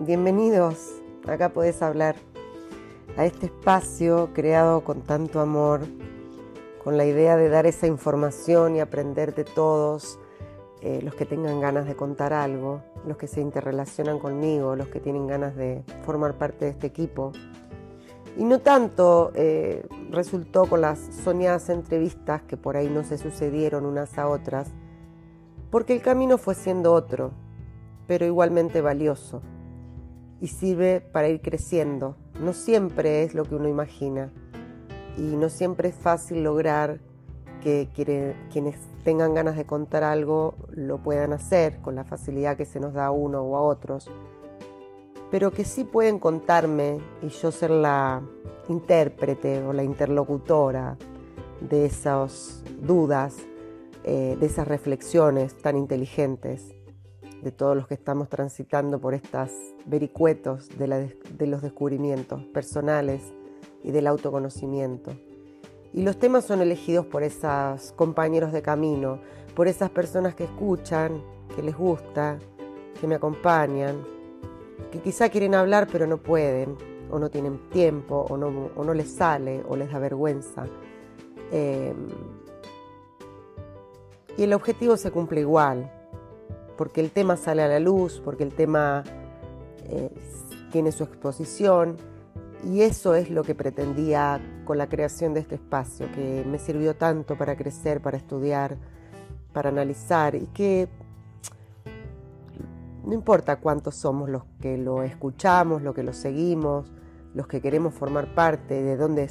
bienvenidos. Acá podés hablar a este espacio creado con tanto amor, con la idea de dar esa información y aprender de todos, eh, los que tengan ganas de contar algo, los que se interrelacionan conmigo, los que tienen ganas de formar parte de este equipo. Y no tanto eh, resultó con las soñadas entrevistas que por ahí no se sucedieron unas a otras, porque el camino fue siendo otro, pero igualmente valioso, y sirve para ir creciendo. No siempre es lo que uno imagina, y no siempre es fácil lograr que quienes tengan ganas de contar algo lo puedan hacer con la facilidad que se nos da a uno o a otros pero que sí pueden contarme y yo ser la intérprete o la interlocutora de esas dudas, eh, de esas reflexiones tan inteligentes de todos los que estamos transitando por estas vericuetos de, los descubrimientos personales y del autoconocimiento. Y los temas son elegidos por esos compañeros de camino, por esas personas que escuchan, que les gusta, que me acompañan, que quizá quieren hablar pero no pueden, o no tienen tiempo, o no, o no les sale, o les da vergüenza. Em, y el objetivo se cumple igual, porque el tema sale a la luz, porque el tema eh, tiene su exposición, y eso es lo que pretendía con la creación de este espacio, que me sirvió tanto para crecer, para estudiar, para analizar, y que no importa cuántos somos los que lo escuchamos, los que lo seguimos, los que queremos formar parte, de dónde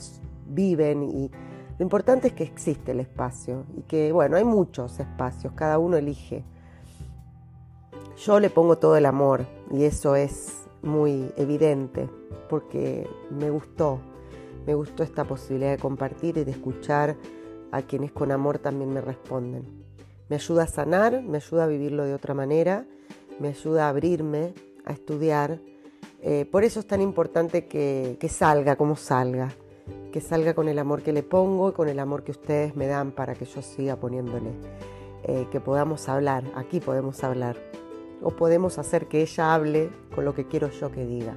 viven y lo importante es que existe el espacio y que, bueno, hay muchos espacios, cada uno elige. Yo le pongo todo el amor y eso es muy evidente porque me gustó, me gustó esta posibilidad de compartir y de escuchar a quienes con amor también me responden. Me ayuda a sanar, me ayuda a vivirlo de otra manera me ayuda a abrirme, a estudiar. Eh, por eso es tan importante que, salga como salga, que salga con el amor que le pongo y con el amor que ustedes me dan para que yo siga poniéndole, eh, que podamos hablar, aquí podemos hablar, o podemos hacer que ella hable con lo que quiero yo que diga.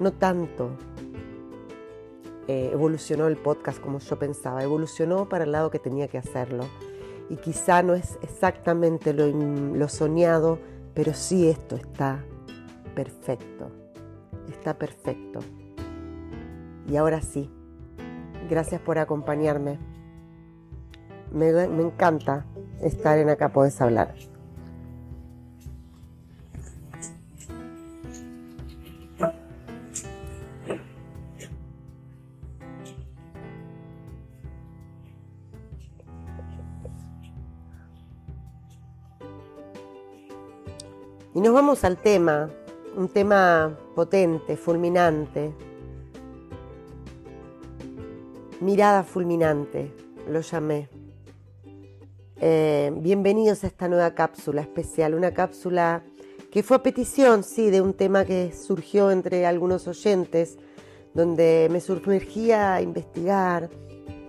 No tanto eh, evolucionó el podcast como yo pensaba, evolucionó para el lado que tenía que hacerlo. Y quizá no es exactamente lo, lo soñado, pero sí esto está perfecto, está perfecto. Y ahora sí, gracias por acompañarme. Me, encanta estar en Acá Podés Hablar. Y nos vamos al tema, un tema potente, fulminante. Mirada fulminante, lo llamé. Eh, bienvenidos a esta nueva cápsula especial, una cápsula que fue a petición, sí, de un tema que surgió entre algunos oyentes, donde me sumergía a investigar,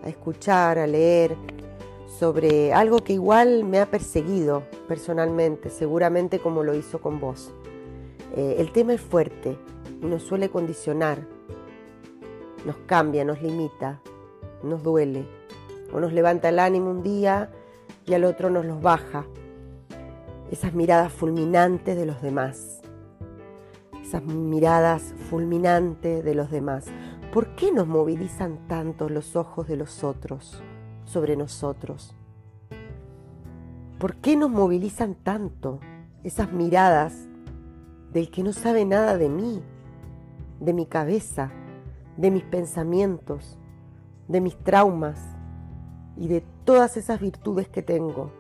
a escuchar, a leer sobre algo que igual me ha perseguido personalmente, seguramente como lo hizo con vos. Eh, el tema es fuerte y nos suele condicionar, nos cambia, nos limita, nos duele, o nos levanta el ánimo un día y al otro nos los baja. Esas miradas fulminantes de los demás, esas miradas fulminantes de los demás. ¿Por qué nos movilizan tanto los ojos de los otros? Sobre nosotros? ¿Por qué nos movilizan tanto esas miradas del que no sabe nada de mí, de mi cabeza, de mis pensamientos, de mis traumas y de todas esas virtudes que tengo?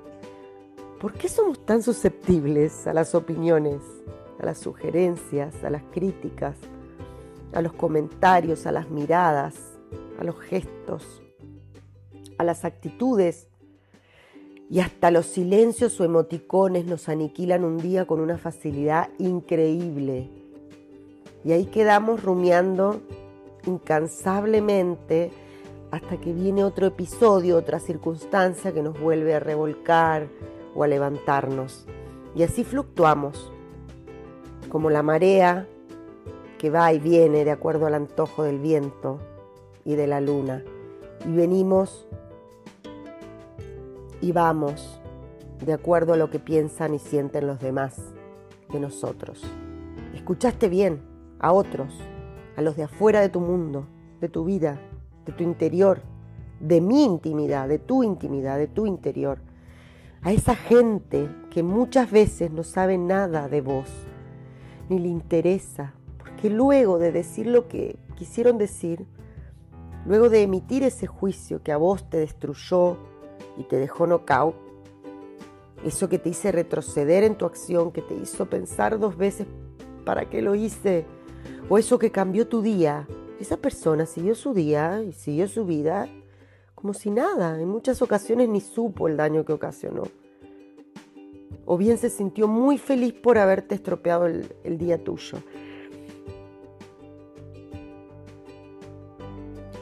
¿Por qué somos tan susceptibles a las opiniones, a las sugerencias, a las críticas, a los comentarios, a las miradas, a los gestos? A las actitudes y hasta los silencios o emoticones nos aniquilan un día con una facilidad increíble. Y ahí quedamos rumiando incansablemente hasta que viene otro episodio, otra circunstancia que nos vuelve a revolcar o a levantarnos. Y así fluctuamos, como la marea que va y viene de acuerdo al antojo del viento y de la luna. Y venimos y vamos de acuerdo a lo que piensan y sienten los demás de nosotros. Escuchaste bien a otros, a los de afuera de tu mundo, de tu vida, de tu interior, de mi intimidad, de tu intimidad, de tu interior. A esa gente que muchas veces no sabe nada de vos, ni le interesa, porque luego de decir lo que quisieron decir, luego de emitir ese juicio que a vos te destruyó y te dejó knockout, eso que te hizo retroceder en tu acción, que te hizo pensar dos veces para qué lo hice, o eso que cambió tu día, esa persona siguió su día y siguió su vida como si nada, en muchas ocasiones ni supo el daño que ocasionó. O bien se sintió muy feliz por haberte estropeado el, el día tuyo.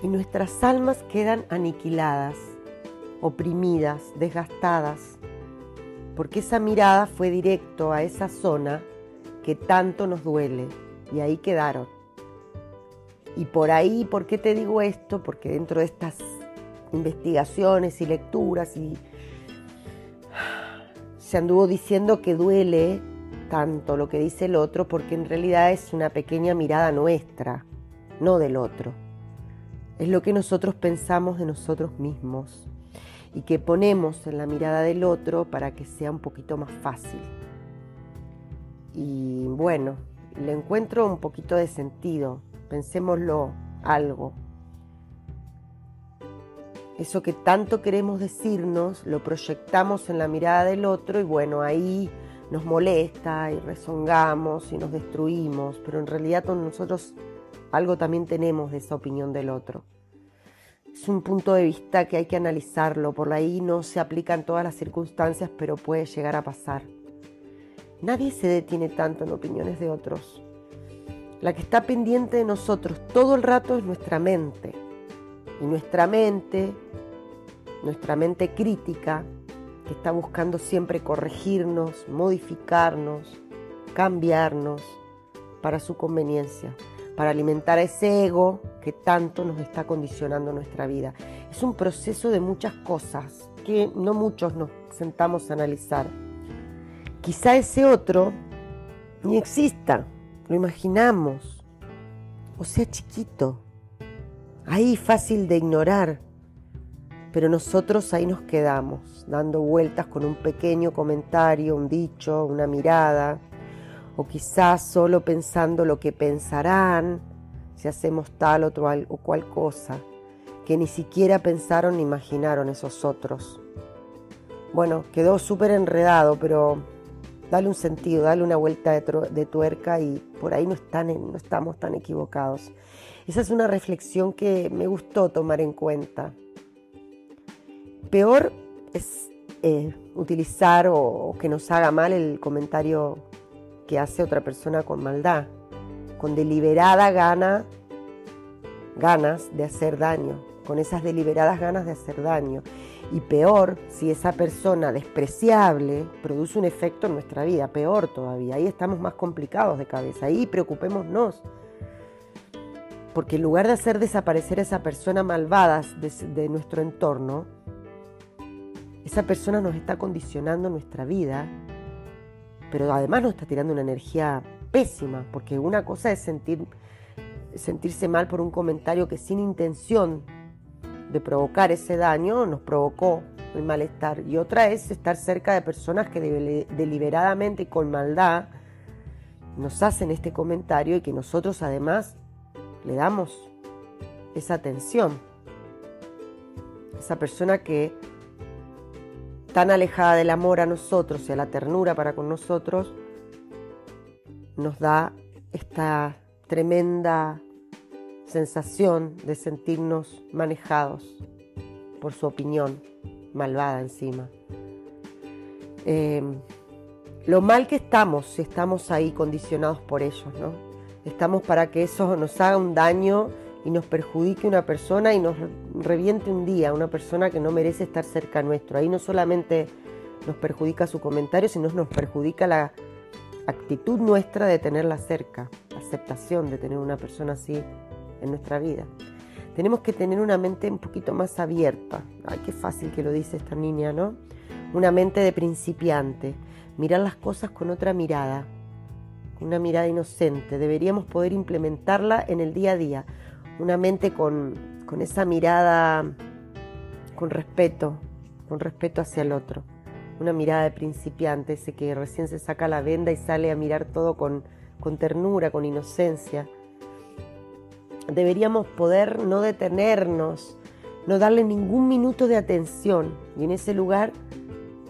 Y nuestras almas quedan aniquiladas, oprimidas, desgastadas, porque esa mirada fue directo a esa zona que tanto nos duele y ahí quedaron. Y por ahí, ¿por qué te digo esto? Porque dentro de estas investigaciones y lecturas y se anduvo diciendo que duele tanto lo que dice el otro porque en realidad es una pequeña mirada nuestra, no del otro. Es lo que nosotros pensamos de nosotros mismos y que ponemos en la mirada del otro para que sea un poquito más fácil. Y bueno, le encuentro un poquito de sentido pensémoslo algo. Eso que tanto queremos decirnos, lo proyectamos en la mirada del otro y bueno, ahí nos molesta y rezongamos y nos destruimos, pero en realidad nosotros algo también tenemos de esa opinión del otro. Es un punto de vista que hay que analizarlo, por ahí no se aplica en todas las circunstancias, pero puede llegar a pasar. Nadie se detiene tanto en opiniones de otros. La que está pendiente de nosotros todo el rato es nuestra mente. Y nuestra mente, nuestra mente crítica, que está buscando siempre corregirnos, modificarnos, cambiarnos para su conveniencia, para alimentar ese ego que tanto nos está condicionando nuestra vida. Es un proceso de muchas cosas que no muchos nos sentamos a analizar. Quizá ese otro ni exista, lo imaginamos, o sea chiquito, ahí fácil de ignorar, pero nosotros ahí nos quedamos, dando vueltas con un pequeño comentario, un dicho, una mirada, o quizás solo pensando lo que pensarán si hacemos tal o, o cual cosa, que ni siquiera pensaron ni imaginaron esos otros. Bueno, quedó súper enredado, pero dale un sentido, dale una vuelta de, tuerca y por ahí no, están, no estamos tan equivocados. Esa es una reflexión que me gustó tomar en cuenta. Peor es eh, utilizar o, que nos haga mal el comentario que hace otra persona con maldad, con deliberada gana, ganas de hacer daño, con esas deliberadas ganas de hacer daño. Y peor, si esa persona despreciable produce un efecto en nuestra vida, peor todavía. Ahí estamos más complicados de cabeza. Ahí preocupémonos. Porque en lugar de hacer desaparecer a esa persona malvada de, de nuestro entorno, esa persona nos está condicionando nuestra vida, pero además nos está tirando una energía pésima, porque una cosa es sentir, sentirse mal por un comentario que sin intención de provocar ese daño nos provocó el malestar. Y otra es estar cerca de personas que deliberadamente y con maldad nos hacen este comentario y que nosotros además le damos esa atención. Esa persona que tan alejada del amor a nosotros y a la ternura para con nosotros, nos da esta tremenda sensación de sentirnos manejados por su opinión malvada encima. Eh, lo mal que estamos si estamos ahí condicionados por ellos, ¿no? Estamos para que eso nos haga un daño y nos perjudique una persona y nos reviente un día, una persona que no merece estar cerca nuestro. Ahí no solamente nos perjudica su comentario, sino nos perjudica la actitud nuestra de tenerla cerca, aceptación de tener una persona así en nuestra vida. Tenemos que tener una mente un poquito más abierta. Ay, qué fácil que lo dice esta niña, ¿no? Una mente de principiante. Mirar las cosas con otra mirada, una mirada inocente. Deberíamos poder implementarla en el día a día. Una mente con, con esa mirada con respeto, con respeto hacia el otro. Una mirada de principiante, ese que recién se saca la venda y sale a mirar todo con, con ternura, con inocencia deberíamos poder no detenernos, no darle ningún minuto de atención y en ese lugar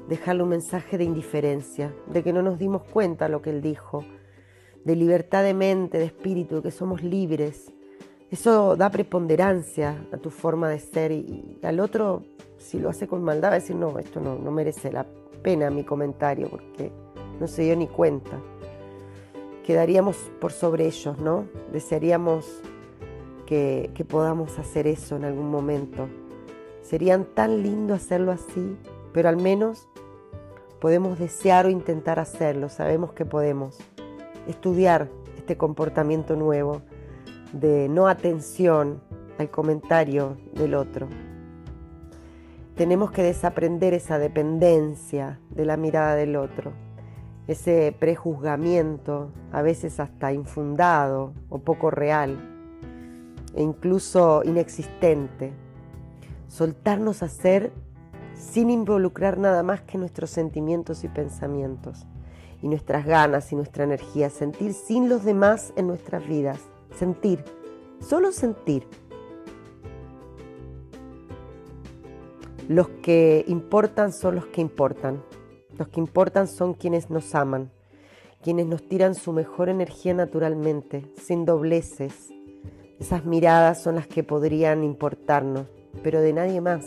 dejarle un mensaje de indiferencia, de que no nos dimos cuenta lo que él dijo, de libertad de mente, de espíritu, de que somos libres. Eso da preponderancia a tu forma de ser y, al otro, si lo hace con maldad, va a decir, no, esto no, no merece la pena mi comentario porque no se dio ni cuenta. Quedaríamos por sobre ellos, ¿no? Desearíamos que, podamos hacer eso en algún momento. Serían tan lindo hacerlo así, pero al menos podemos desear o intentar hacerlo, sabemos que podemos. Estudiar este comportamiento nuevo de no atención al comentario del otro. Tenemos que desaprender esa dependencia de la mirada del otro, ese prejuzgamiento, a veces hasta infundado o poco real e incluso inexistente. Soltarnos a ser sin involucrar nada más que nuestros sentimientos y pensamientos, y nuestras ganas y nuestra energía, sentir sin los demás en nuestras vidas, sentir, solo sentir. Los que importan son los que importan, los que importan son quienes nos aman, quienes nos tiran su mejor energía naturalmente, sin dobleces, esas miradas son las que podrían importarnos, pero de nadie más.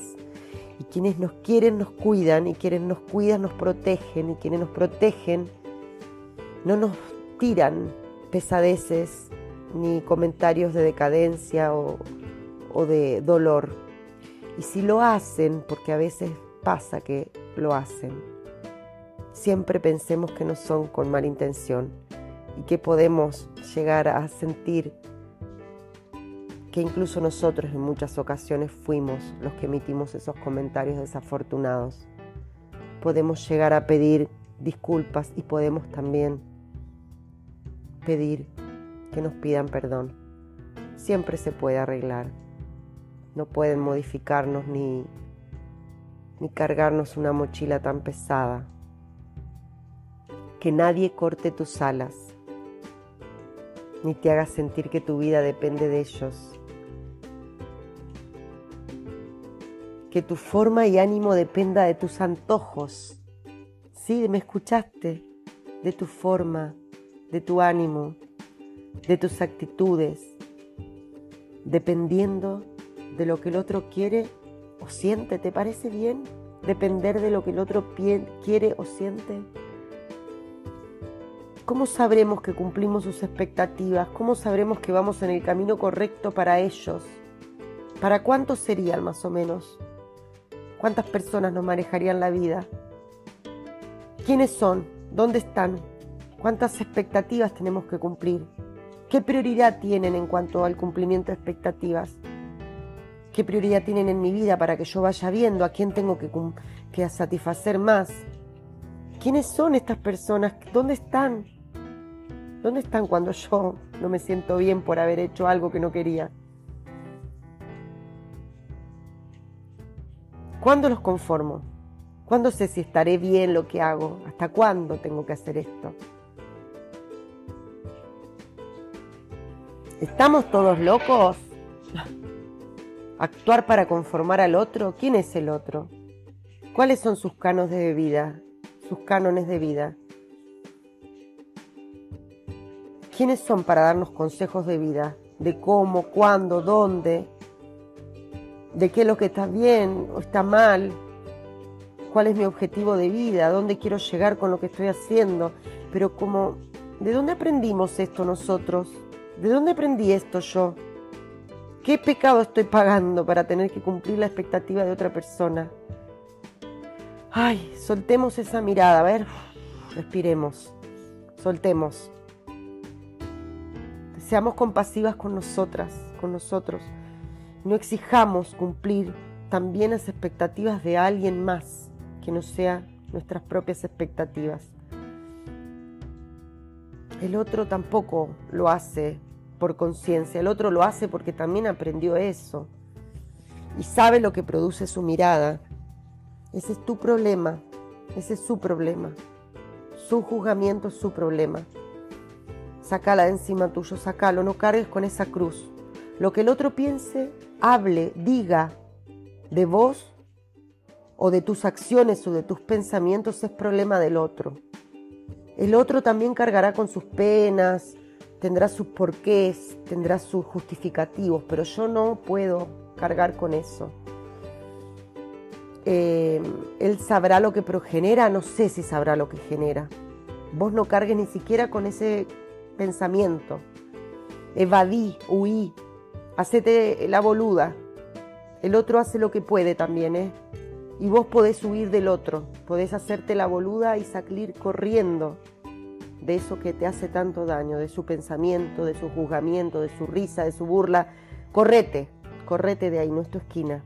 Y quienes nos quieren nos cuidan y quienes nos cuidan nos protegen y quienes nos protegen no nos tiran pesadeces ni comentarios de decadencia o, o de dolor. Y si lo hacen, porque a veces pasa que lo hacen, siempre pensemos que no son con mala intención y que podemos llegar a sentir que incluso nosotros en muchas ocasiones fuimos los que emitimos esos comentarios desafortunados. Podemos llegar a pedir disculpas y podemos también pedir que nos pidan perdón. Siempre se puede arreglar. No pueden modificarnos ni, ni cargarnos una mochila tan pesada. Que nadie corte tus alas, ni te haga sentir que tu vida depende de ellos que tu forma y ánimo dependa de tus antojos. Sí, me escuchaste, de tu forma, de tu ánimo, de tus actitudes, dependiendo de lo que el otro quiere o siente. ¿Te parece bien depender de lo que el otro quiere o siente? ¿Cómo sabremos que cumplimos sus expectativas? ¿Cómo sabremos que vamos en el camino correcto para ellos? ¿Para cuántos serían más o menos? ¿Cuántas personas nos manejarían la vida? ¿Quiénes son? ¿Dónde están? ¿Cuántas expectativas tenemos que cumplir? ¿Qué prioridad tienen en cuanto al cumplimiento de expectativas? ¿Qué prioridad tienen en mi vida para que yo vaya viendo a quién tengo que, satisfacer más? ¿Quiénes son estas personas? ¿Dónde están? ¿Dónde están cuando yo no me siento bien por haber hecho algo que no quería? ¿Cuándo los conformo? ¿Cuándo sé si estaré bien lo que hago? ¿Hasta cuándo tengo que hacer esto? ¿Estamos todos locos? ¿Actuar para conformar al otro? ¿Quién es el otro? ¿Cuáles son sus canos de vida? Sus cánones de vida. ¿Quiénes son para darnos consejos de vida? De cómo, cuándo, dónde, de qué es lo que está bien o está mal, cuál es mi objetivo de vida, dónde quiero llegar con lo que estoy haciendo, pero como, ¿de dónde aprendimos esto nosotros? ¿De dónde aprendí esto yo? ¿Qué pecado estoy pagando para tener que cumplir la expectativa de otra persona? Ay, soltemos esa mirada, a ver, respiremos. soltemos. Seamos compasivas con nosotras, con nosotros. No exijamos cumplir también las expectativas de alguien más que no sea nuestras propias expectativas. El otro tampoco lo hace por conciencia, el otro lo hace porque también aprendió eso y sabe lo que produce su mirada. Ese es tu problema, ese es su problema. Su juzgamiento es su problema. Sácala de encima tuyo, sácalo, no cargues con esa cruz. Lo que el otro piense, hable, diga de vos o de tus acciones o de tus pensamientos es problema del otro. El otro también cargará con sus penas, tendrá sus porqués, tendrá sus justificativos, pero yo no puedo cargar con eso. Eh, él sabrá lo que progenera, no sé si sabrá lo que genera. Vos no cargues ni siquiera con ese pensamiento. Evadí, huí, hacete la boluda. El otro hace lo que puede también, ¿eh? Y vos podés huir del otro, podés hacerte la boluda y salir corriendo de eso que te hace tanto daño, de su pensamiento, de su juzgamiento, de su risa, de su burla. Correte, correte de ahí, no es tu esquina.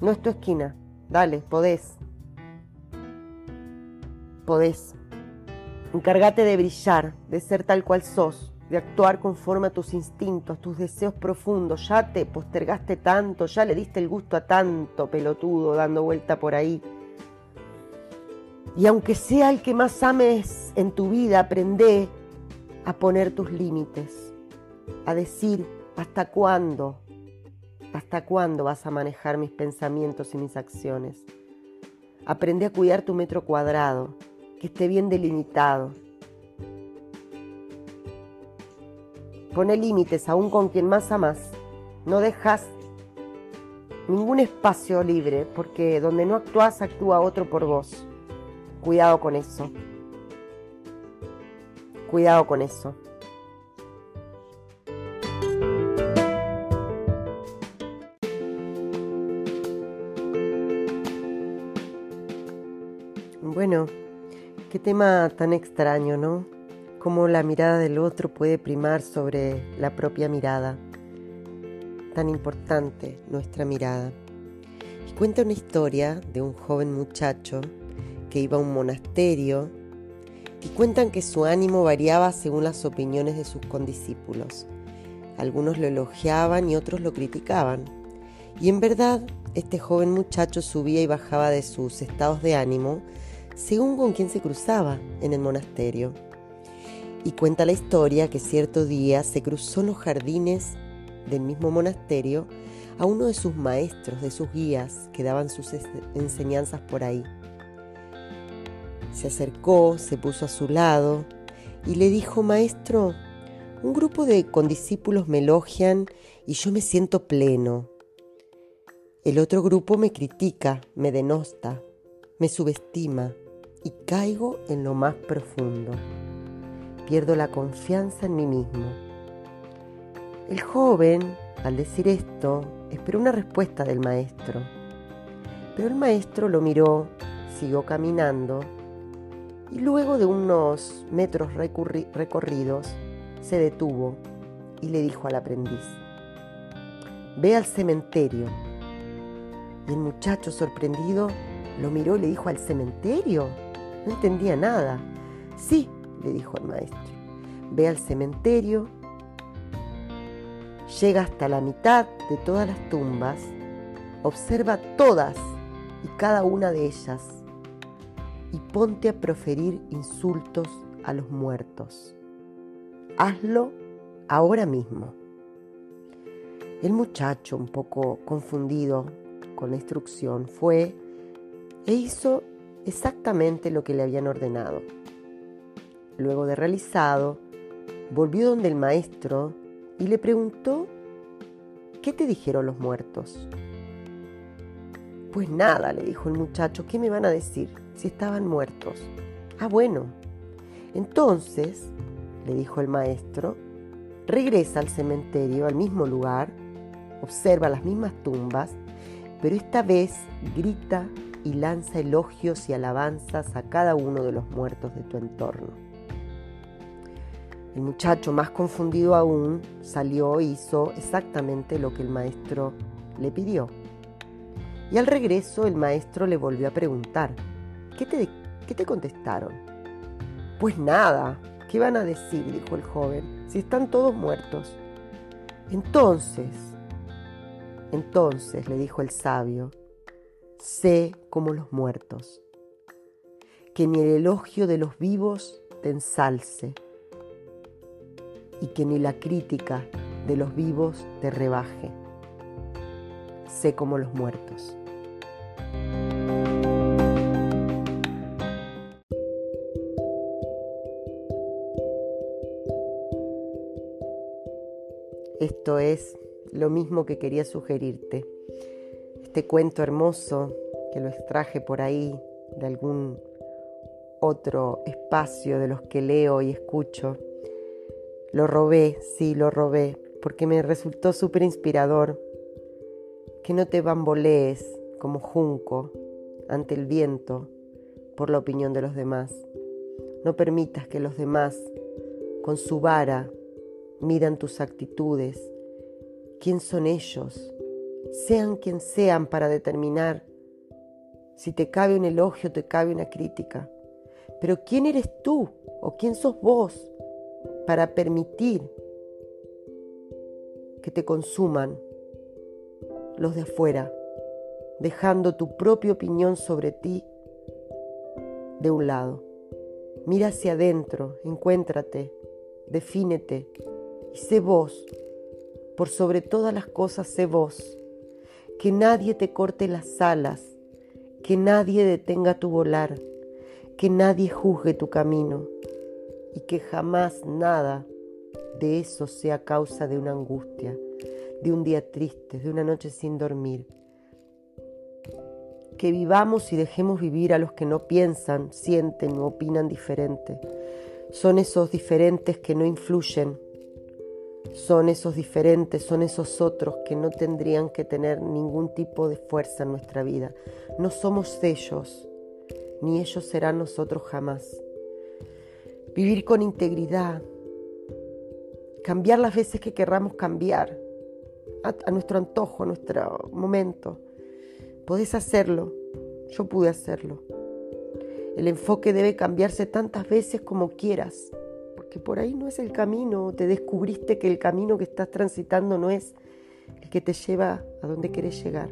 No es tu esquina. Dale, podés. Podés. Encárgate de brillar, de ser tal cual sos, de actuar conforme a tus instintos, tus deseos profundos. Ya te postergaste tanto, ya le diste el gusto a tanto pelotudo dando vuelta por ahí. Y aunque sea el que más ames en tu vida, aprende a poner tus límites, a decir hasta cuándo, hasta cuándo vas a manejar mis pensamientos y mis acciones. Aprende a cuidar tu metro cuadrado, que esté bien delimitado. Pone límites aún con quien más amas. No dejas ningún espacio libre, porque donde no actúas, actúa otro por vos. Cuidado con eso. Cuidado con eso. Bueno, qué tema tan extraño, ¿no? Cómo la mirada del otro puede primar sobre la propia mirada. Tan importante nuestra mirada. Y cuenta una historia de un joven muchacho que iba a un monasterio y cuentan que su ánimo variaba según las opiniones de sus condiscípulos. Algunos lo elogiaban y otros lo criticaban. Y en verdad, este joven muchacho subía y bajaba de sus estados de ánimo según con quien se cruzaba en el monasterio. Y cuenta la historia que cierto día se cruzó en los jardines del mismo monasterio a uno de sus maestros, de sus guías, que daban sus enseñanzas por ahí. Se acercó, se puso a su lado y le dijo, Maestro, un grupo de condiscípulos me elogian y yo me siento pleno. El otro grupo me critica, me denosta, me subestima y caigo en lo más profundo. Pierdo la confianza en mí mismo. El joven, al decir esto, esperó una respuesta del maestro. Pero el maestro lo miró, siguió caminando y luego de unos metros recorridos se detuvo y le dijo al aprendiz, ve al cementerio. Y el muchacho sorprendido lo miró y le dijo, ¿al cementerio? No entendía nada. Sí, le dijo el maestro, ve al cementerio, llega hasta la mitad de todas las tumbas, observa todas y cada una de ellas y ponte a proferir insultos a los muertos. Hazlo ahora mismo. El muchacho, un poco confundido con la instrucción, fue e hizo exactamente lo que le habían ordenado. Luego de realizado, volvió donde el maestro y le preguntó, ¿qué te dijeron los muertos? Pues nada, le dijo el muchacho, ¿qué me van a decir? Si estaban muertos. Ah, bueno. Entonces, le dijo el maestro, regresa al cementerio, al mismo lugar, observa las mismas tumbas, pero esta vez grita y lanza elogios y alabanzas a cada uno de los muertos de tu entorno. El muchacho, más confundido aún, salió e hizo exactamente lo que el maestro le pidió. Y al regreso el maestro le volvió a preguntar, ¿qué te, qué te contestaron? Pues nada, ¿qué van a decir? dijo el joven, si están todos muertos. Entonces, entonces, le dijo el sabio, sé como los muertos, que ni el elogio de los vivos te ensalce y que ni la crítica de los vivos te rebaje. Sé como los muertos. Es lo mismo que quería sugerirte. Este cuento hermoso que lo extraje por ahí de algún otro espacio de los que leo y escucho. Lo robé, sí, lo robé, porque me resultó súper inspirador. Que no te bambolees como junco ante el viento por la opinión de los demás. No permitas que los demás, con su vara, miran tus actitudes. ¿Quién son ellos? Sean quien sean para determinar si te cabe un elogio, te cabe una crítica. Pero ¿quién eres tú o quién sos vos para permitir que te consuman los de afuera, dejando tu propia opinión sobre ti de un lado? Mira hacia adentro, encuéntrate, defínete y sé vos. Por sobre todas las cosas, sé vos. Que nadie te corte las alas, que nadie detenga tu volar, que nadie juzgue tu camino y que jamás nada de eso sea causa de una angustia, de un día triste, de una noche sin dormir. Que vivamos y dejemos vivir a los que no piensan, sienten o opinan diferente. Son esos diferentes que no influyen son esos diferentes, son esos otros que no tendrían que tener ningún tipo de fuerza en nuestra vida. No somos ellos, ni ellos serán nosotros jamás. Vivir con integridad, cambiar las veces que querramos cambiar, a, nuestro antojo, a nuestro momento. Podés hacerlo, yo pude hacerlo. El enfoque debe cambiarse tantas veces como quieras que por ahí no es el camino, te descubriste que el camino que estás transitando no es el que te lleva a donde quieres llegar,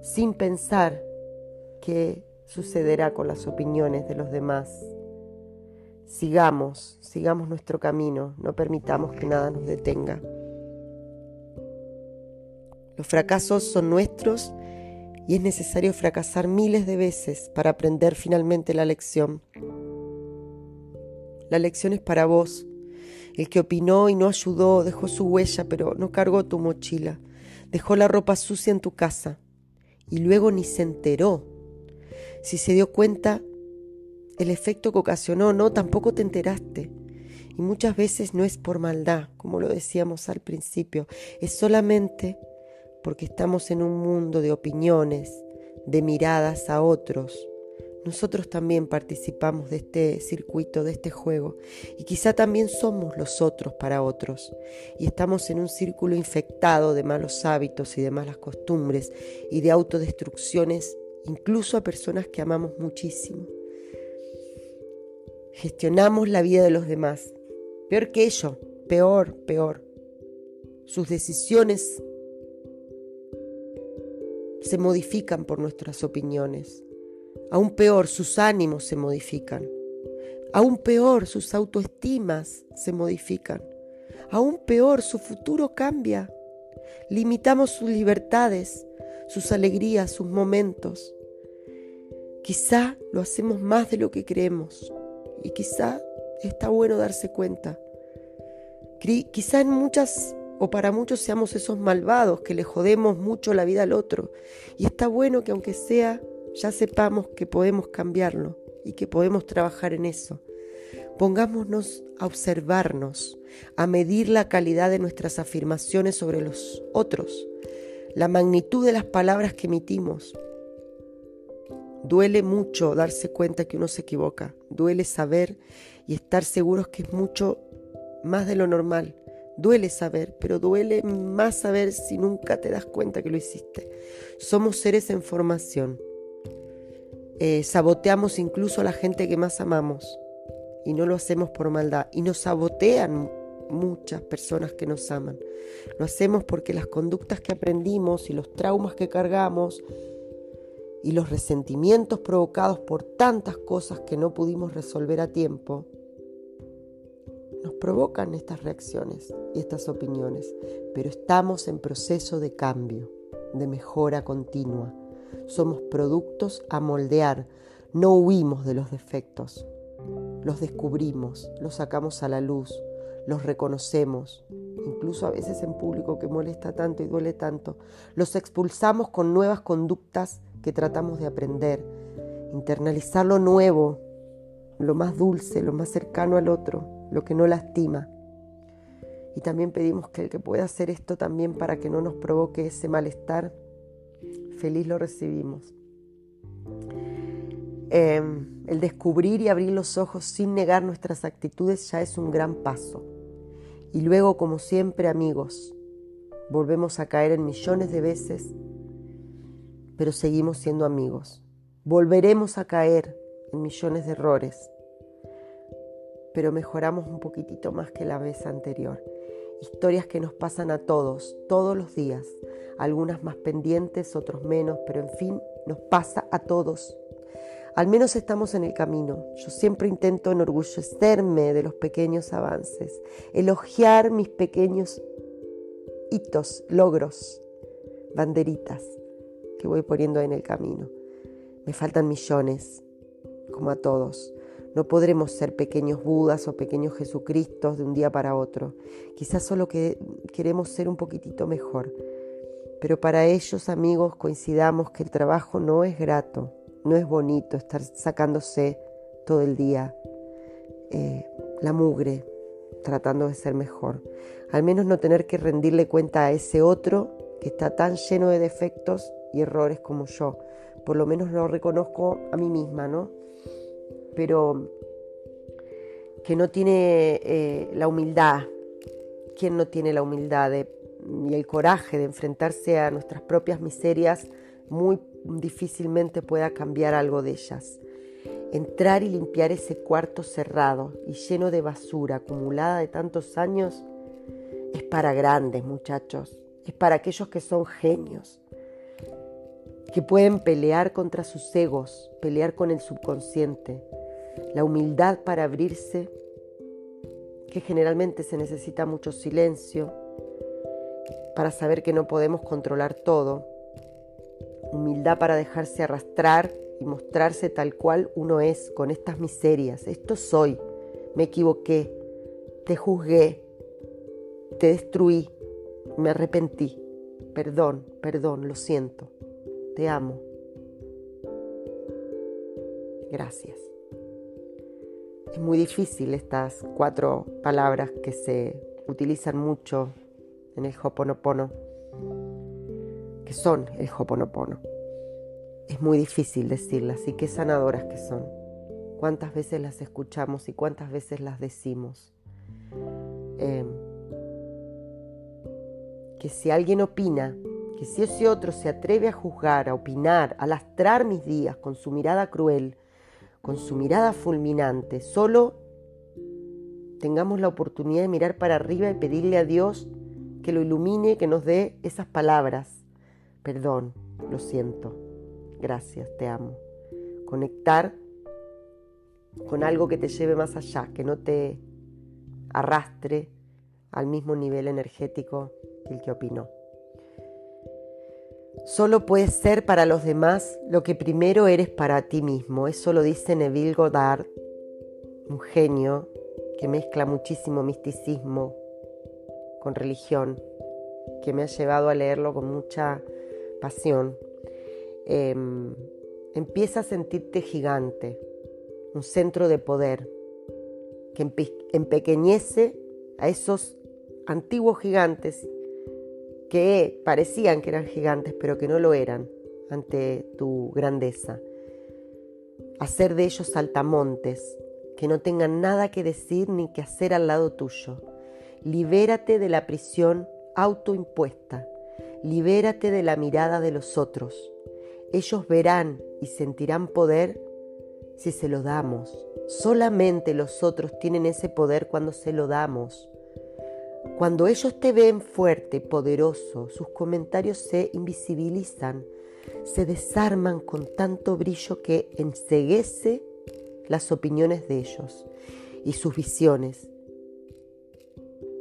sin pensar qué sucederá con las opiniones de los demás. Sigamos, sigamos nuestro camino, no permitamos que nada nos detenga. Los fracasos son nuestros y es necesario fracasar miles de veces para aprender finalmente la lección. La lección es para vos. El que opinó y no ayudó dejó su huella, pero no cargó tu mochila. Dejó la ropa sucia en tu casa. Y luego ni se enteró. Si se dio cuenta el efecto que ocasionó, no, tampoco te enteraste. Y muchas veces no es por maldad, como lo decíamos al principio, es solamente porque estamos en un mundo de opiniones, de miradas a otros, nosotros también participamos de este circuito, de este juego, y quizá también somos los otros para otros, y estamos en un círculo infectado de malos hábitos y de malas costumbres y de autodestrucciones, incluso a personas que amamos muchísimo. Gestionamos la vida de los demás, peor que ello, peor, peor. Sus decisiones se modifican por nuestras opiniones. Aún peor, sus ánimos se modifican. Aún peor, sus autoestimas se modifican. Aún peor, su futuro cambia. Limitamos sus libertades, sus alegrías, sus momentos. Quizá lo hacemos más de lo que creemos y quizá está bueno darse cuenta. Quizá en muchas o para muchos seamos esos malvados que le jodemos mucho la vida al otro y está bueno que aunque sea ya sepamos que podemos cambiarlo y que podemos trabajar en eso. Pongámonos a observarnos, a medir la calidad de nuestras afirmaciones sobre los otros, la magnitud de las palabras que emitimos. Duele mucho darse cuenta que uno se equivoca, duele saber y estar seguros que es mucho más de lo normal. Duele saber, pero duele más saber si nunca te das cuenta que lo hiciste. Somos seres en formación. Eh, saboteamos incluso a la gente que más amamos y no lo hacemos por maldad. Y nos sabotean muchas personas que nos aman. Lo hacemos porque las conductas que aprendimos y los traumas que cargamos y los resentimientos provocados por tantas cosas que no pudimos resolver a tiempo, nos provocan estas reacciones y estas opiniones, pero estamos en proceso de cambio, de mejora continua. Somos productos a moldear, no huimos de los defectos, los descubrimos, los sacamos a la luz, los reconocemos, incluso a veces en público que molesta tanto y duele tanto, los expulsamos con nuevas conductas que tratamos de aprender, internalizar lo nuevo, lo más dulce, lo más cercano al otro, lo que no lastima. Y también pedimos que el que pueda hacer esto también para que no nos provoque ese malestar, feliz lo recibimos. Em, el descubrir y abrir los ojos sin negar nuestras actitudes ya es un gran paso. Y luego, como siempre, amigos, volvemos a caer en millones de veces pero seguimos siendo amigos. Volveremos a caer en millones de errores, pero mejoramos un poquitito más que la vez anterior. Historias que nos pasan a todos, todos los días, algunas más pendientes, otros menos, pero en fin, nos pasa a todos. Al menos estamos en el camino. Yo siempre intento enorgullecerme de los pequeños avances, elogiar mis pequeños hitos, logros, banderitas que voy poniendo en el camino. Me faltan millones, como a todos. No podremos ser pequeños Budas o pequeños Jesucristos de un día para otro. Quizás solo que queremos ser un poquitito mejor. Pero para ellos, amigos, coincidamos que el trabajo no es grato, no es bonito estar sacándose todo el día eh, la mugre, tratando de ser mejor. Al menos no tener que rendirle cuenta a ese otro que está tan lleno de defectos y errores como yo. Por lo menos lo reconozco a mí misma, ¿no? Pero que no tiene eh, la humildad. ¿Quién no tiene la humildad y el coraje de enfrentarse a nuestras propias miserias? Muy difícilmente pueda cambiar algo de ellas. Entrar y limpiar ese cuarto cerrado y lleno de basura acumulada de tantos años es para grandes muchachos, es para aquellos que son genios, que pueden pelear contra sus egos, pelear con el subconsciente, la humildad para abrirse, que generalmente se necesita mucho silencio, para saber que no podemos controlar todo, humildad para dejarse arrastrar y mostrarse tal cual uno es, con estas miserias, esto soy, me equivoqué, te juzgué, te destruí, me arrepentí, perdón, perdón, lo siento. Te amo. Gracias. Es muy difícil estas cuatro palabras que se utilizan mucho en el Hoponopono, que son el Hoponopono. Es muy difícil decirlas y qué sanadoras que son. Cuántas veces las escuchamos y cuántas veces las decimos. Eh, que si alguien opina que si ese otro se atreve a juzgar, a opinar, a lastrar mis días con su mirada cruel, con su mirada fulminante, solo tengamos la oportunidad de mirar para arriba y pedirle a Dios que lo ilumine, que nos dé esas palabras. Perdón, lo siento, gracias, te amo. Conectar con algo que te lleve más allá, que no te arrastre al mismo nivel energético que el que opinó. Solo puedes ser para los demás lo que primero eres para ti mismo. Eso lo dice Neville Goddard, un genio que mezcla muchísimo misticismo con religión, que me ha llevado a leerlo con mucha pasión. Em, empieza a sentirte gigante, un centro de poder que empequeñece a esos antiguos gigantes que parecían que eran gigantes, pero que no lo eran ante tu grandeza. Hacer de ellos saltamontes, que no tengan nada que decir ni que hacer al lado tuyo. Libérate de la prisión autoimpuesta. Libérate de la mirada de los otros. Ellos verán y sentirán poder si se lo damos. Solamente los otros tienen ese poder cuando se lo damos. Cuando ellos te ven fuerte, poderoso, sus comentarios se invisibilizan, se desarman con tanto brillo que enseguece las opiniones de ellos y sus visiones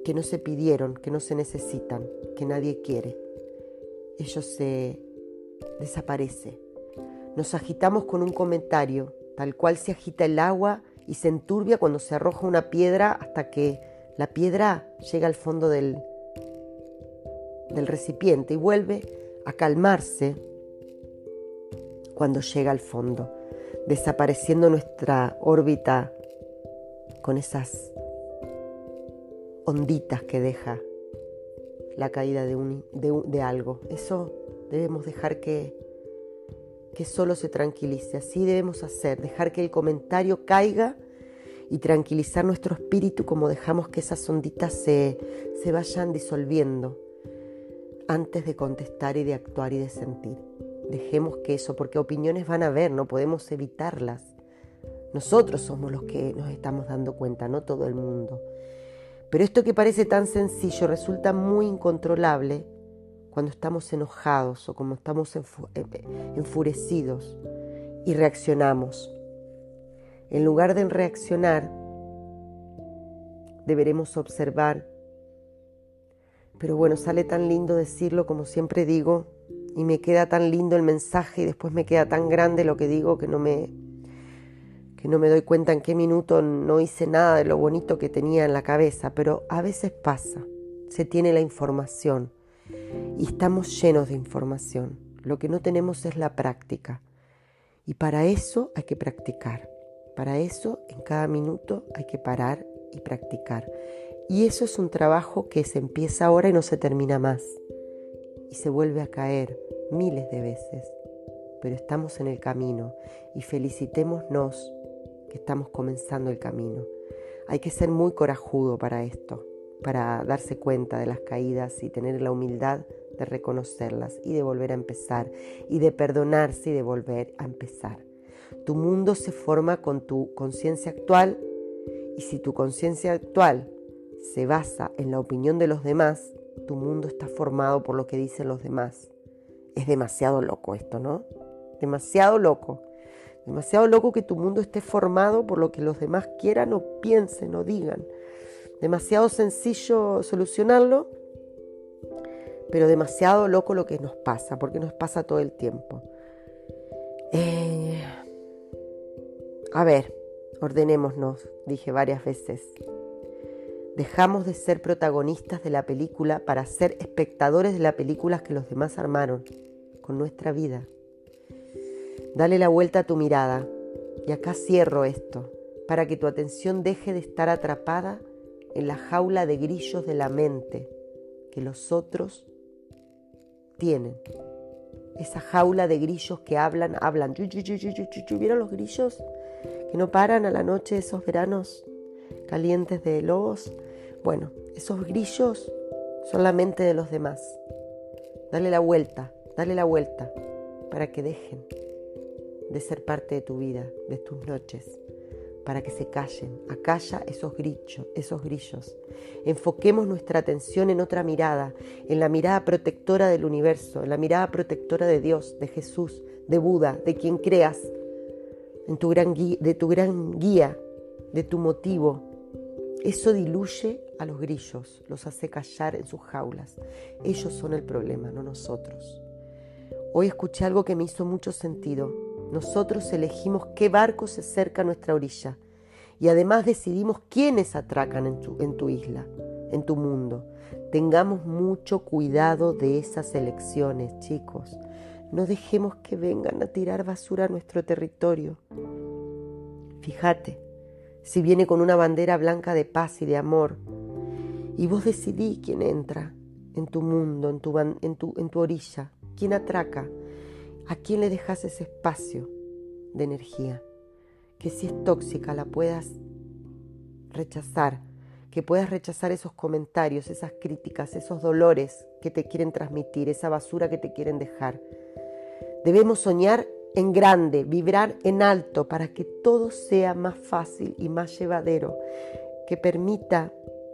que no se pidieron, que no se necesitan, que nadie quiere. Ellos se desaparece. Nos agitamos con un comentario, tal cual se agita el agua y se enturbia cuando se arroja una piedra hasta que la piedra llega al fondo del, del recipiente y vuelve a calmarse cuando llega al fondo, desapareciendo nuestra órbita con esas onditas que deja la caída de, un, de, algo. Eso debemos dejar que, que solo se tranquilice. Así debemos hacer, dejar que el comentario caiga y tranquilizar nuestro espíritu como dejamos que esas onditas se, se vayan disolviendo antes de contestar y de actuar y de sentir. Dejemos que eso, porque opiniones van a haber, no podemos evitarlas. Nosotros somos los que nos estamos dando cuenta, no todo el mundo. Pero esto que parece tan sencillo resulta muy incontrolable cuando estamos enojados o como estamos eh, enfurecidos y reaccionamos. En lugar de reaccionar, deberemos observar. Pero bueno, sale tan lindo decirlo como siempre digo, y me queda tan lindo el mensaje y después me queda tan grande lo que digo que no me que no me doy cuenta en qué minuto no hice nada de lo bonito que tenía en la cabeza, pero a veces pasa, se tiene la información y estamos llenos de información. Lo que no tenemos es la práctica. Y para eso hay que practicar. Para eso en cada minuto hay que parar y practicar. Y eso es un trabajo que se empieza ahora y no se termina más. Y se vuelve a caer miles de veces. Pero estamos en el camino y felicitémonos que estamos comenzando el camino. Hay que ser muy corajudo para esto, para darse cuenta de las caídas y tener la humildad de reconocerlas y de volver a empezar y de perdonarse y de volver a empezar. Tu mundo se forma con tu conciencia actual y si tu conciencia actual se basa en la opinión de los demás, tu mundo está formado por lo que dicen los demás. Es demasiado loco esto, ¿no? Demasiado loco. Demasiado loco que tu mundo esté formado por lo que los demás quieran o piensen o digan. Demasiado sencillo solucionarlo, pero demasiado loco lo que nos pasa, porque nos pasa todo el tiempo. Eh, a ver, ordenémonos, dije varias veces. Dejamos de ser protagonistas de la película para ser espectadores de la película que los demás armaron con nuestra vida. Dale la vuelta a tu mirada. Y acá cierro esto, para que tu atención deje de estar atrapada en la jaula de grillos de la mente que los otros tienen. Esa jaula de grillos que hablan, hablan. ¿Vieron los grillos que no paran a la noche esos veranos calientes de lobos? Bueno, esos grillos son la mente de los demás. Dale la vuelta, dale la vuelta para que dejen de ser parte de tu vida, de tus noches, para que se callen. Acalla esos grillos, esos grillos. Enfoquemos nuestra atención en otra mirada, en la mirada protectora del universo, en la mirada protectora de Dios, de Jesús, de Buda, de quien creas, en tu gran guía, de tu gran guía, de tu motivo. Eso diluye a los grillos, los hace callar en sus jaulas. Ellos son el problema, no nosotros. Hoy escuché algo que me hizo mucho sentido. Nosotros elegimos qué barco se acerca a nuestra orilla y además decidimos quiénes atracan en tu, isla, en tu mundo. Tengamos mucho cuidado de esas elecciones, chicos. No dejemos que vengan a tirar basura a nuestro territorio. Fíjate, si viene con una bandera blanca de paz y de amor, y vos decidís quién entra en tu mundo, en tu, en tu orilla, quién atraca, ¿A quién le dejas ese espacio de energía? Que si es tóxica la puedas rechazar, que puedas rechazar esos comentarios, esas críticas, esos dolores que te quieren transmitir, esa basura que te quieren dejar. Debemos soñar en grande, vibrar en alto para que todo sea más fácil y más llevadero, que permita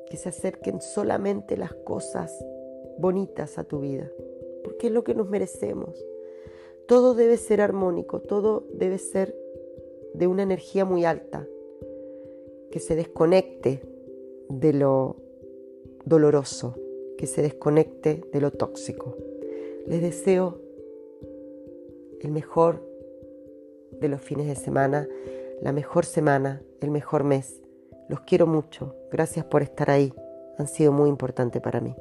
que se acerquen solamente las cosas bonitas a tu vida, porque es lo que nos merecemos. Todo debe ser armónico, todo debe ser de una energía muy alta, que se desconecte de lo doloroso, que se desconecte de lo tóxico. Les deseo el mejor de los fines de semana, la mejor semana, el mejor mes. Los quiero mucho. Gracias por estar ahí. Han sido muy importantes para mí.